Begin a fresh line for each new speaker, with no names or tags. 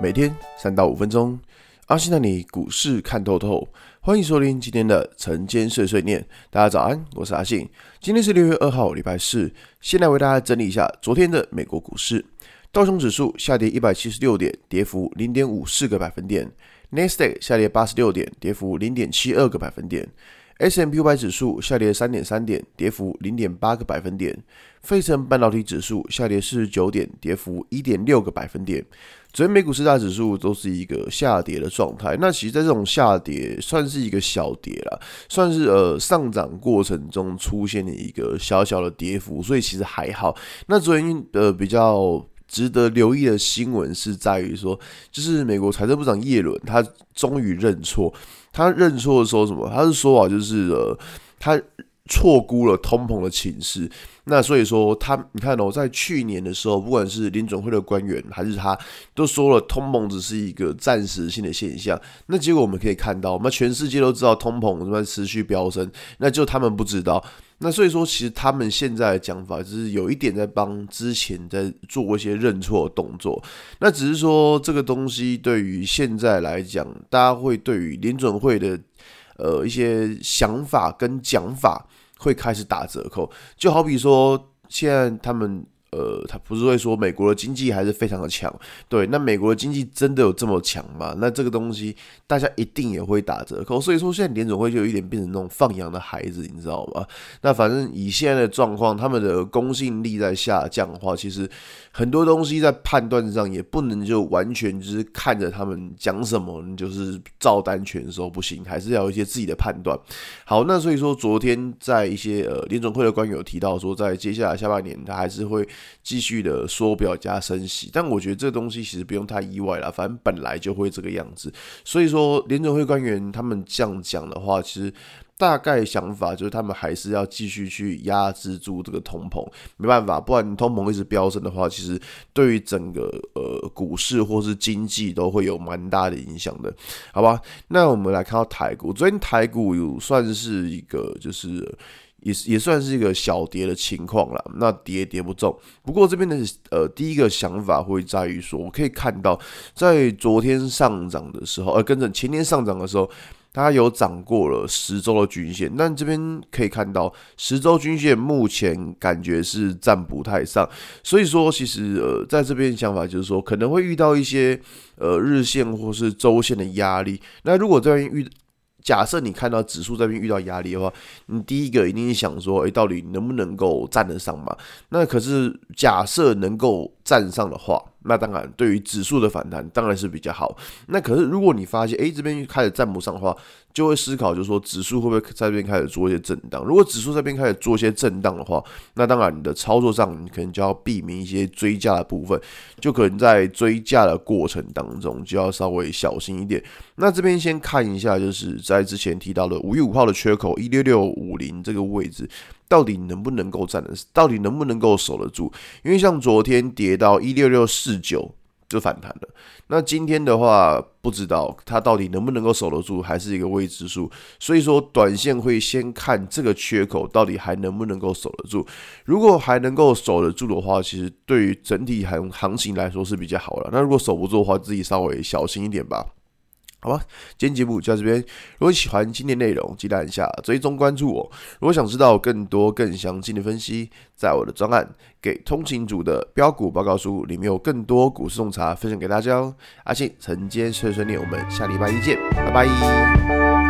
每天三到五分钟，阿信带你股市看透透。欢迎收听今天的晨间碎碎念。大家早安，我是阿信。今天是六月二号，礼拜四。先来为大家整理一下昨天的美国股市。道琼指数下跌一百七十六点，跌幅零点五四个百分点。纳斯达克下跌八十六点，跌幅零点七二个百分点。S&P 五百指数下跌三点三点，跌幅零点八个百分点。费城半导体指数下跌四十九点，跌幅一点六个百分点。昨天美股四大指数都是一个下跌的状态。那其实，在这种下跌算是一个小跌了，算是呃上涨过程中出现的一个小小的跌幅，所以其实还好。那昨天呃比较值得留意的新闻是在于说，就是美国财政部长耶伦他终于认错。他认错的时候什么？他是说啊，就是呃，他错估了通膨的情势。那所以说他，你看哦，在去年的时候，不管是联准会的官员还是他，都说了通膨只是一个暂时性的现象。那结果我们可以看到，我们全世界都知道通膨在持续飙升，那就他们不知道。那所以说，其实他们现在的讲法就是有一点在帮之前在做一些认错的动作。那只是说这个东西对于现在来讲，大家会对于联准会的呃一些想法跟讲法会开始打折扣。就好比说，现在他们。呃，他不是会说美国的经济还是非常的强，对？那美国的经济真的有这么强吗？那这个东西大家一定也会打折扣。所以说，现在联准会就有一点变成那种放羊的孩子，你知道吗？那反正以现在的状况，他们的公信力在下降的话，其实很多东西在判断上也不能就完全就是看着他们讲什么，你就是照单全收不行，还是要有一些自己的判断。好，那所以说昨天在一些呃联准会的官员有提到说，在接下来下半年他还是会。继续的缩表加升息，但我觉得这东西其实不用太意外了，反正本来就会这个样子。所以说，联准会官员他们这样讲的话，其实大概想法就是他们还是要继续去压制住这个通膨，没办法，不然通膨一直飙升的话，其实对于整个呃股市或是经济都会有蛮大的影响的，好吧？那我们来看到台股，昨天台股有算是一个就是。也也算是一个小跌的情况了，那跌跌不重。不过这边的呃第一个想法会在于说，我可以看到在昨天上涨的时候，呃跟着前天上涨的时候，它有涨过了十周的均线。但这边可以看到十周均线目前感觉是站不太上，所以说其实呃在这边想法就是说可能会遇到一些呃日线或是周线的压力。那如果这边遇假设你看到指数这边遇到压力的话，你第一个一定是想说，诶，到底能不能够站得上嘛？那可是假设能够站上的话，那当然对于指数的反弹当然是比较好。那可是如果你发现，诶，这边开始站不上的话，就会思考，就是说指数会不会在这边开始做一些震荡？如果指数这边开始做一些震荡的话，那当然你的操作上你可能就要避免一些追价的部分，就可能在追价的过程当中就要稍微小心一点。那这边先看一下，就是在之前提到的五月五号的缺口一六六五零这个位置，到底能不能够站得，到底能不能够守得住？因为像昨天跌到一六六四九。就反弹了。那今天的话，不知道它到底能不能够守得住，还是一个未知数。所以说，短线会先看这个缺口到底还能不能够守得住。如果还能够守得住的话，其实对于整体行行情来说是比较好了。那如果守不住的话，自己稍微小心一点吧。好吧，今天节目就到这边。如果喜欢今天内容，记得按下追踪关注我。如果想知道更多更详尽的分析，在我的专案《给通勤族的标股报告书》里面有更多股市洞察分享给大家哦。阿信晨间碎碎念，我们下礼拜一见，拜拜。